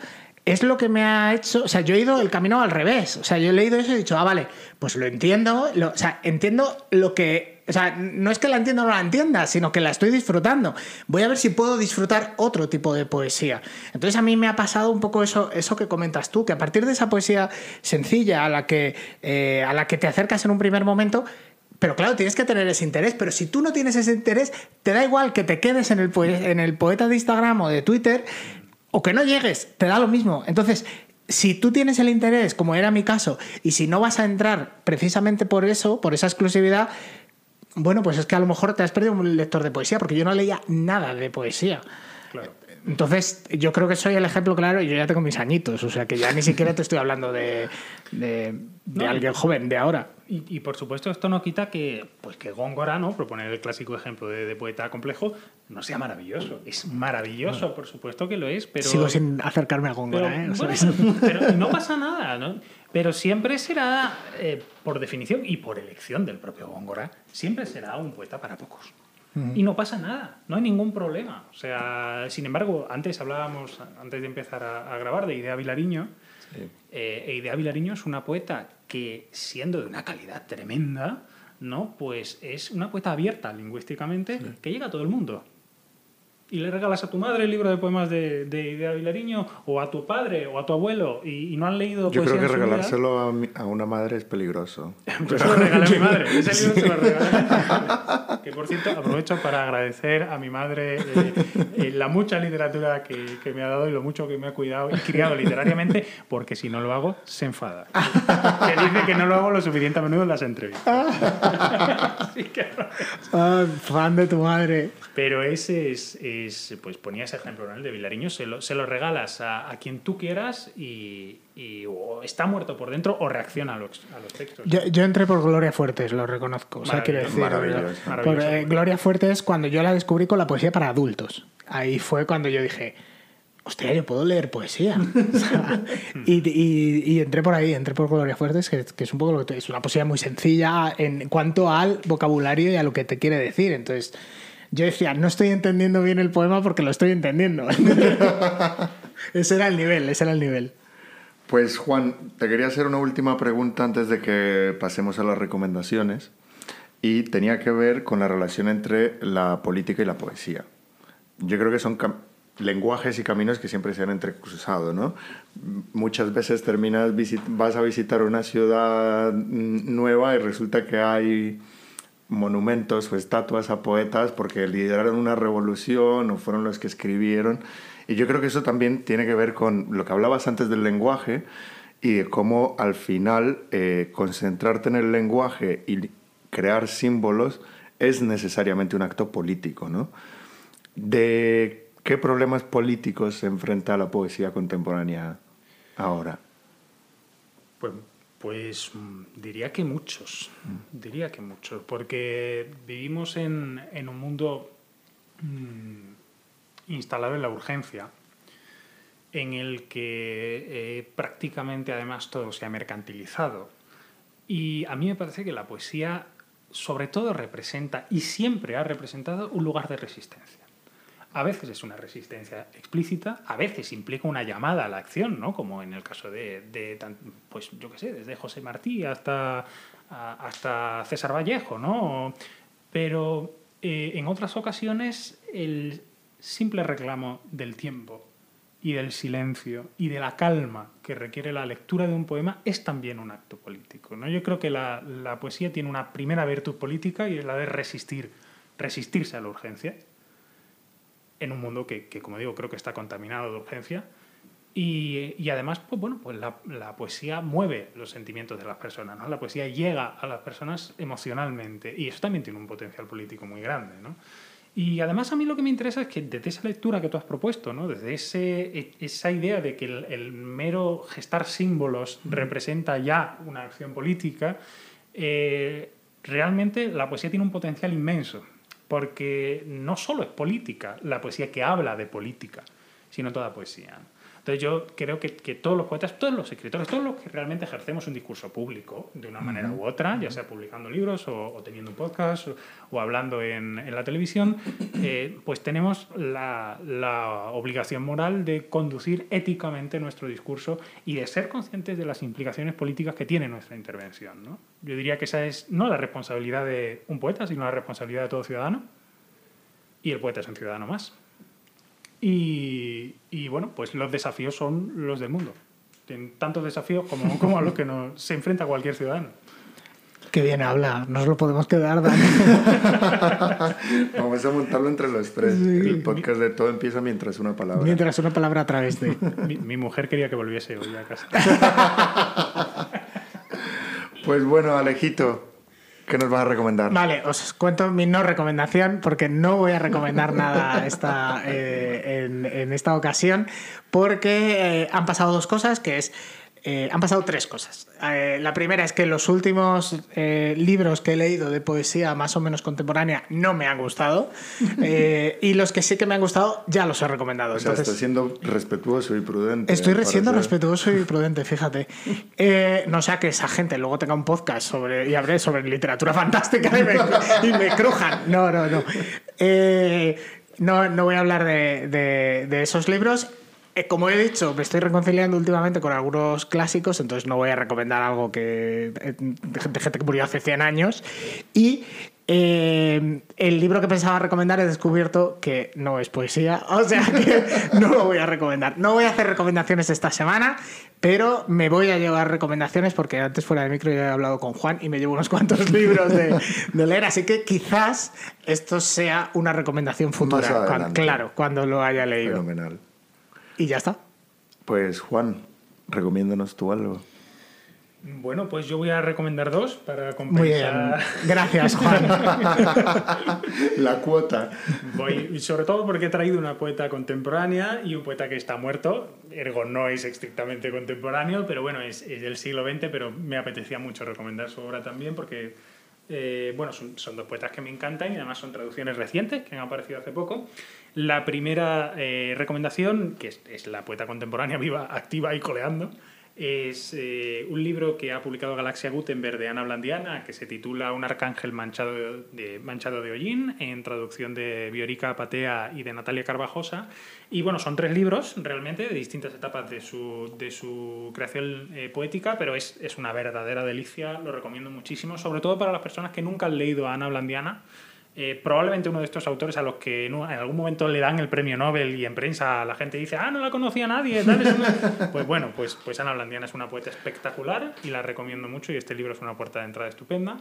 es lo que me ha hecho, o sea, yo he ido el camino al revés, o sea, yo he leído eso y he dicho, ah, vale, pues lo entiendo, o sea, entiendo lo que o sea, no es que la entienda o no la entienda, sino que la estoy disfrutando. Voy a ver si puedo disfrutar otro tipo de poesía. Entonces a mí me ha pasado un poco eso, eso que comentas tú, que a partir de esa poesía sencilla a la que, eh, a la que te acercas en un primer momento, Pero claro, tienes que tener ese interés. Pero si tú no tienes ese interés, te da igual que te quedes en el, en el poeta de Instagram o de Twitter o que no llegues, te da lo mismo. Entonces, si tú tienes el interés, como era mi caso, y si no vas a entrar precisamente por eso, por esa exclusividad, bueno, pues es que a lo mejor te has perdido un lector de poesía, porque yo no leía nada de poesía. Claro. Entonces, yo creo que soy el ejemplo claro y yo ya tengo mis añitos, o sea que ya ni siquiera te estoy hablando de, de, alguien joven, de ahora. Y, por supuesto, esto no quita que, pues que Góngora, ¿no? proponer el clásico ejemplo de, poeta complejo, no sea maravilloso. Es maravilloso, por supuesto que lo es, pero. Sigo sin acercarme a Góngora, ¿eh? pero no pasa nada, ¿no? Pero siempre será, eh, por definición y por elección del propio Góngora, siempre será un poeta para pocos. Y no pasa nada, no hay ningún problema. O sea, sin embargo, antes hablábamos, antes de empezar a, grabar, de Idea Vilariño. Eh, e Idea Vilariño es una poeta que, siendo de una calidad tremenda, ¿no? Pues es una poeta abierta lingüísticamente que llega a todo el mundo y le regalas a tu madre el libro de poemas de, de Idea Vilariño, o a tu padre, o a tu abuelo, y, no han leído Yo creo que regalárselo a, a, una madre es peligroso. *laughs* Yo se lo regalé a mi madre, ese libro se lo regalé. *laughs* que por cierto, aprovecho para agradecer a mi madre eh, eh, la mucha literatura que, que, me ha dado y lo mucho que me ha cuidado y criado literariamente, porque si no lo hago, se enfada. que dice que no lo hago lo suficiente a menudo en las entrevistas. *laughs* Así que... ah, fan de tu madre. Pero ese es pues ponía ese ejemplo ¿no? el de Vilariño, se lo, se lo regalas a, a, quien tú quieras y, y, o está muerto por dentro o reacciona a los, a los textos. Yo, yo, entré por Gloria Fuertes, lo reconozco. O sea, quiero decir, maravilloso. Por, eh, Gloria Fuertes, cuando yo la descubrí con la poesía para adultos, ahí fue cuando yo dije, hostia, yo puedo leer poesía. *laughs* y, y, y, entré por ahí, entré por Gloria Fuertes, que, que, es un poco lo que es una poesía muy sencilla en cuanto al vocabulario y a lo que te quiere decir. Entonces, yo decía, no estoy entendiendo bien el poema porque lo estoy entendiendo. *laughs* ese era el nivel, ese era el nivel. Pues Juan, te quería hacer una última pregunta antes de que pasemos a las recomendaciones y tenía que ver con la relación entre la política y la poesía. Yo creo que son lenguajes y caminos que siempre se han entrecruzado, ¿no? Muchas veces terminas vas a visitar una ciudad nueva y resulta que hay monumentos o estatuas a poetas porque lideraron una revolución o fueron los que escribieron. Y yo creo que eso también tiene que ver con lo que hablabas antes del lenguaje y de cómo al final eh, concentrarte en el lenguaje y crear símbolos es necesariamente un acto político, ¿no? ¿De qué problemas políticos se enfrenta la poesía contemporánea ahora? Pues pues mm, diría que muchos, diría que muchos, porque vivimos en, un mundo mm, instalado en la urgencia, en el que eh, prácticamente además todo se ha mercantilizado. Y a mí me parece que la poesía sobre todo representa y siempre ha representado un lugar de resistencia. A veces es una resistencia explícita, a veces implica una llamada a la acción, ¿no? Como en el caso de, pues yo qué sé, desde José Martí hasta, hasta César Vallejo, ¿no? Pero eh, en otras ocasiones el simple reclamo del tiempo y del silencio y de la calma que requiere la lectura de un poema es también un acto político. ¿no? Yo creo que la, la poesía tiene una primera virtud política y es la de resistir, resistirse a la urgencia en un mundo que, como digo, creo que está contaminado de urgencia. Y, y además, pues bueno, pues la, la, poesía mueve los sentimientos de las personas, ¿no? La poesía llega a las personas emocionalmente y eso también tiene un potencial político muy grande, ¿no? Y además a mí lo que me interesa es que desde esa lectura que tú has propuesto, ¿no? desde ese, e, esa idea de que el, mero gestar símbolos representa ya una acción política, eh, realmente la poesía tiene un potencial inmenso porque no solo es política, la poesía que habla de política, sino toda poesía. Entonces yo creo que, que, todos los poetas, todos los escritores, todos los que realmente ejercemos un discurso público de una manera u otra, ya sea publicando libros o, teniendo un podcast o, hablando en, en, la televisión, eh, pues tenemos la, la, obligación moral de conducir éticamente nuestro discurso y de ser conscientes de las implicaciones políticas que tiene nuestra intervención. ¿no? Yo diría que esa es no la responsabilidad de un poeta, sino la responsabilidad de todo ciudadano. Y el poeta es un ciudadano más. Y, y, bueno, pues los desafíos son los del mundo. Tienen tantos desafíos como, *laughs* como a los que se enfrenta cualquier ciudadano. Qué bien habla, nos lo podemos quedar, Dani. *laughs* Vamos a montarlo entre los tres. El podcast de todo empieza mientras una palabra. Mientras una palabra a través de. Mi, mi mujer quería que volviese hoy a casa. *laughs* Pues bueno, Alejito, ¿qué nos vas a recomendar? Vale, os cuento mi no recomendación porque no voy a recomendar *laughs* nada esta, eh, en, esta ocasión porque eh, han pasado dos cosas, que es... eh, han pasado tres cosas. Eh, la primera es que los últimos eh, libros que he leído de poesía más o menos contemporánea no me han gustado *laughs* eh, y los que sí que me han gustado ya los he recomendado. O sea, Entonces, estás siendo respetuoso y prudente. Estoy siendo respetuoso y prudente, fíjate. *laughs* Eh, no sea que esa gente luego tenga un podcast sobre y hable sobre literatura fantástica y me, y me crujan. No, no, no. Eh, no, no voy a hablar de, de- de esos libros. Eh, como he dicho, me estoy reconciliando últimamente con algunos clásicos, entonces no voy a recomendar algo que eh, de gente que murió hace 100 años. Y eh, el libro que pensaba recomendar he descubierto que no es poesía, *laughs* o sea que no lo voy a recomendar. No voy a hacer recomendaciones esta semana, pero me voy a llevar recomendaciones porque antes fuera de micro ya he hablado con Juan y me llevo unos cuantos *laughs* libros de, de leer, así que quizás esto sea una recomendación futura, claro, cuando lo haya leído. Fenomenal. Y ya está. Pues Juan, recomiéndanos tú algo. Bueno, pues yo voy a recomendar dos para Muy bien. compensar. Gracias, Juan. *laughs* La cuota. Voy, y sobre todo porque he traído una poeta contemporánea y un poeta que está muerto. Ergo no es estrictamente contemporáneo, pero bueno, es, es del siglo XX, pero me apetecía mucho recomendar su obra también porque, eh, bueno, son, dos poetas que me encantan y además son traducciones recientes que han aparecido hace poco. La primera eh, recomendación, que es la poeta contemporánea viva, activa y coleando, es eh, un libro que ha publicado Galaxia Gutenberg de Ana Blandiana, que se titula Un arcángel manchado de, manchado de hollín, en traducción de Biorica Patea y de Natalia Carvajosa. Y bueno, son tres libros realmente de distintas etapas de su, de su creación eh, poética, pero es, es una verdadera delicia, lo recomiendo muchísimo, sobre todo para las personas que nunca han leído a Ana Blandiana. Eh, probablemente uno de estos autores a los que en, un- en algún momento le dan el premio Nobel y en prensa la gente dice, ah, no la conocía nadie. tal, una-". *laughs* Pues bueno, pues, pues Ana Blandiana es una poeta espectacular y la recomiendo mucho y este libro es una puerta de entrada estupenda.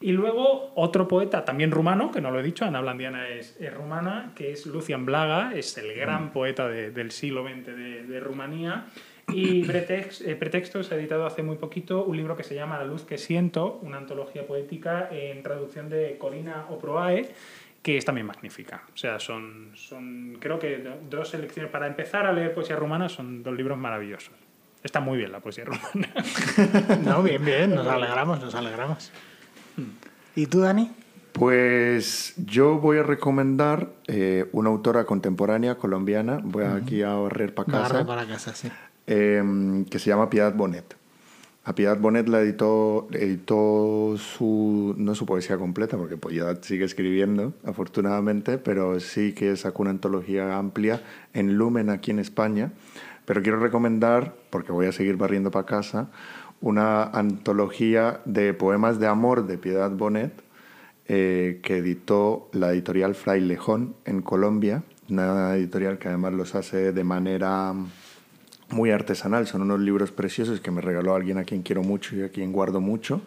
Y luego otro poeta, también rumano, que no lo he dicho, Ana Blandiana es, es rumana, que es Lucian Blaga, es el gran poeta de- del siglo XX de, de Rumanía. Y Pretext- eh, Pretextos ha editado hace muy poquito un libro que se llama La luz que siento, una antología poética en traducción de Corina Oproae, que es también magnífica. O sea, son, son creo que do- dos selecciones. Para empezar a leer poesía rumana son dos libros maravillosos. Está muy bien la poesía rumana. *laughs* No, bien, bien, nos alegramos, nos alegramos. ¿Y tú, Dani? Pues yo voy a recomendar eh, una autora contemporánea colombiana, voy aquí a barrer para casa, Barra para casa, sí. Eh, que se llama Piedad Bonet. A Piedad Bonet la editó, editó su, no su poesía completa, porque Piedad sigue escribiendo, afortunadamente, pero sí que sacó una antología amplia en Lumen aquí en España. Pero quiero recomendar, porque voy a seguir barriendo para casa, una antología de poemas de amor de Piedad Bonet, eh, que editó la editorial Frailejón en Colombia, una editorial que además los hace de manera muy artesanal. Son unos libros preciosos que me regaló alguien a quien quiero mucho y a quien guardo mucho.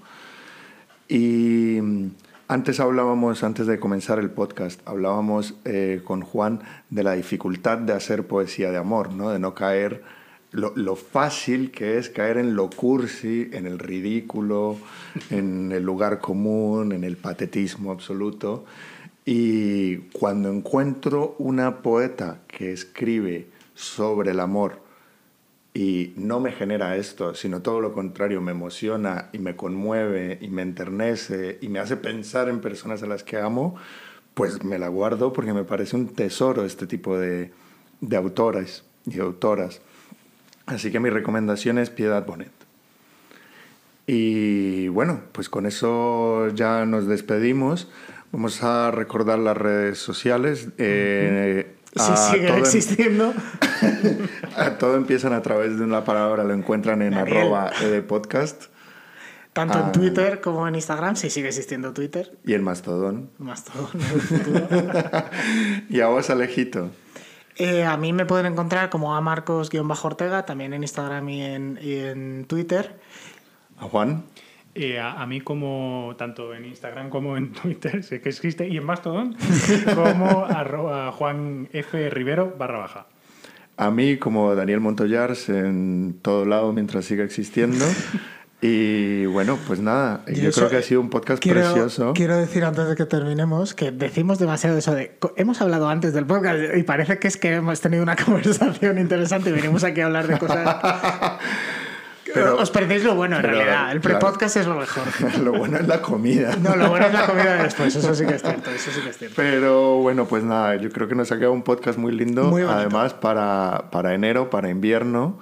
Y mm, antes hablábamos, antes de comenzar el podcast, hablábamos eh, con Juan de la dificultad de hacer poesía de amor, ¿no? de no caer, lo, lo fácil que es caer en lo cursi, en el ridículo, en el lugar común, en el patetismo absoluto. Y cuando encuentro una poeta que escribe sobre el amor, y no me genera esto, sino todo lo contrario, me emociona y me conmueve y me enternece y me hace pensar en personas a las que amo, pues me la guardo porque me parece un tesoro este tipo de, de autoras y autoras. Así que mi recomendación es Piedad Bonet. Y bueno, pues con eso ya nos despedimos. Vamos a recordar las redes sociales. Eh, Si a siguen existiendo. a *laughs* todo empiezan a través de una palabra, lo encuentran en Daniel. arroba edpodcast Tanto Ah. en Twitter como en Instagram, si sigue existiendo Twitter. y el mastodón. El futuro. *laughs* Y a vos, Alejito. Eh, a mí me pueden encontrar como a Marcos-Ortega, también en Instagram y en, y en Twitter. A Juan. Eh, a, a mí como, tanto en Instagram como en *laughs* Twitter, sé que existe, y en Mastodon, *laughs* como arroba Juan F. Rivero barra baja. A mí, como Daniel Montoyars, en todo lado mientras siga existiendo. *laughs* Y bueno, pues nada, Y yo eso- creo que ha sido un podcast Quiero, precioso. quiero decir antes de que terminemos que decimos demasiado eso de. Hemos hablado antes del podcast y parece que es que hemos tenido una conversación interesante y venimos aquí a hablar de cosas. Pero- Os perdéis lo bueno en pero, realidad. El claro. pre-podcast es lo mejor. *laughs* Lo bueno es la comida. No, lo bueno es la comida de *laughs* después, eso sí que es cierto. Eso sí que es cierto. Pero bueno, pues nada, yo creo que nos ha quedado un podcast muy lindo. Muy. Además, para, para enero, para invierno,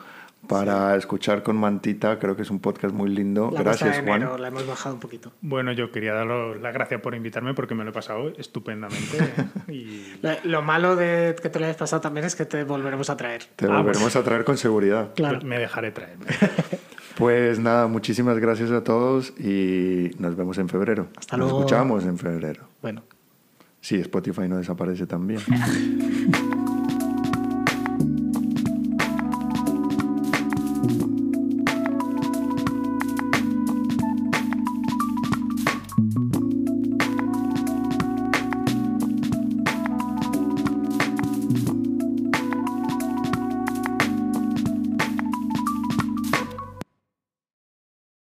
para escuchar con Mantita, creo que es un podcast muy lindo. La Gracias, de enero Juan. la hemos bajado un poquito. Bueno, yo quería daros las gracias por invitarme porque me lo he pasado estupendamente. *laughs* y Lo, lo malo de que te lo hayas pasado también es que te volveremos a traer. Te Ah, volveremos a traer con seguridad. Claro. me dejaré traer. *laughs* Pues nada, muchísimas gracias a todos y nos vemos en febrero. Hasta nos luego. escuchamos en febrero. Bueno. Sí, Spotify no desaparece también. *laughs*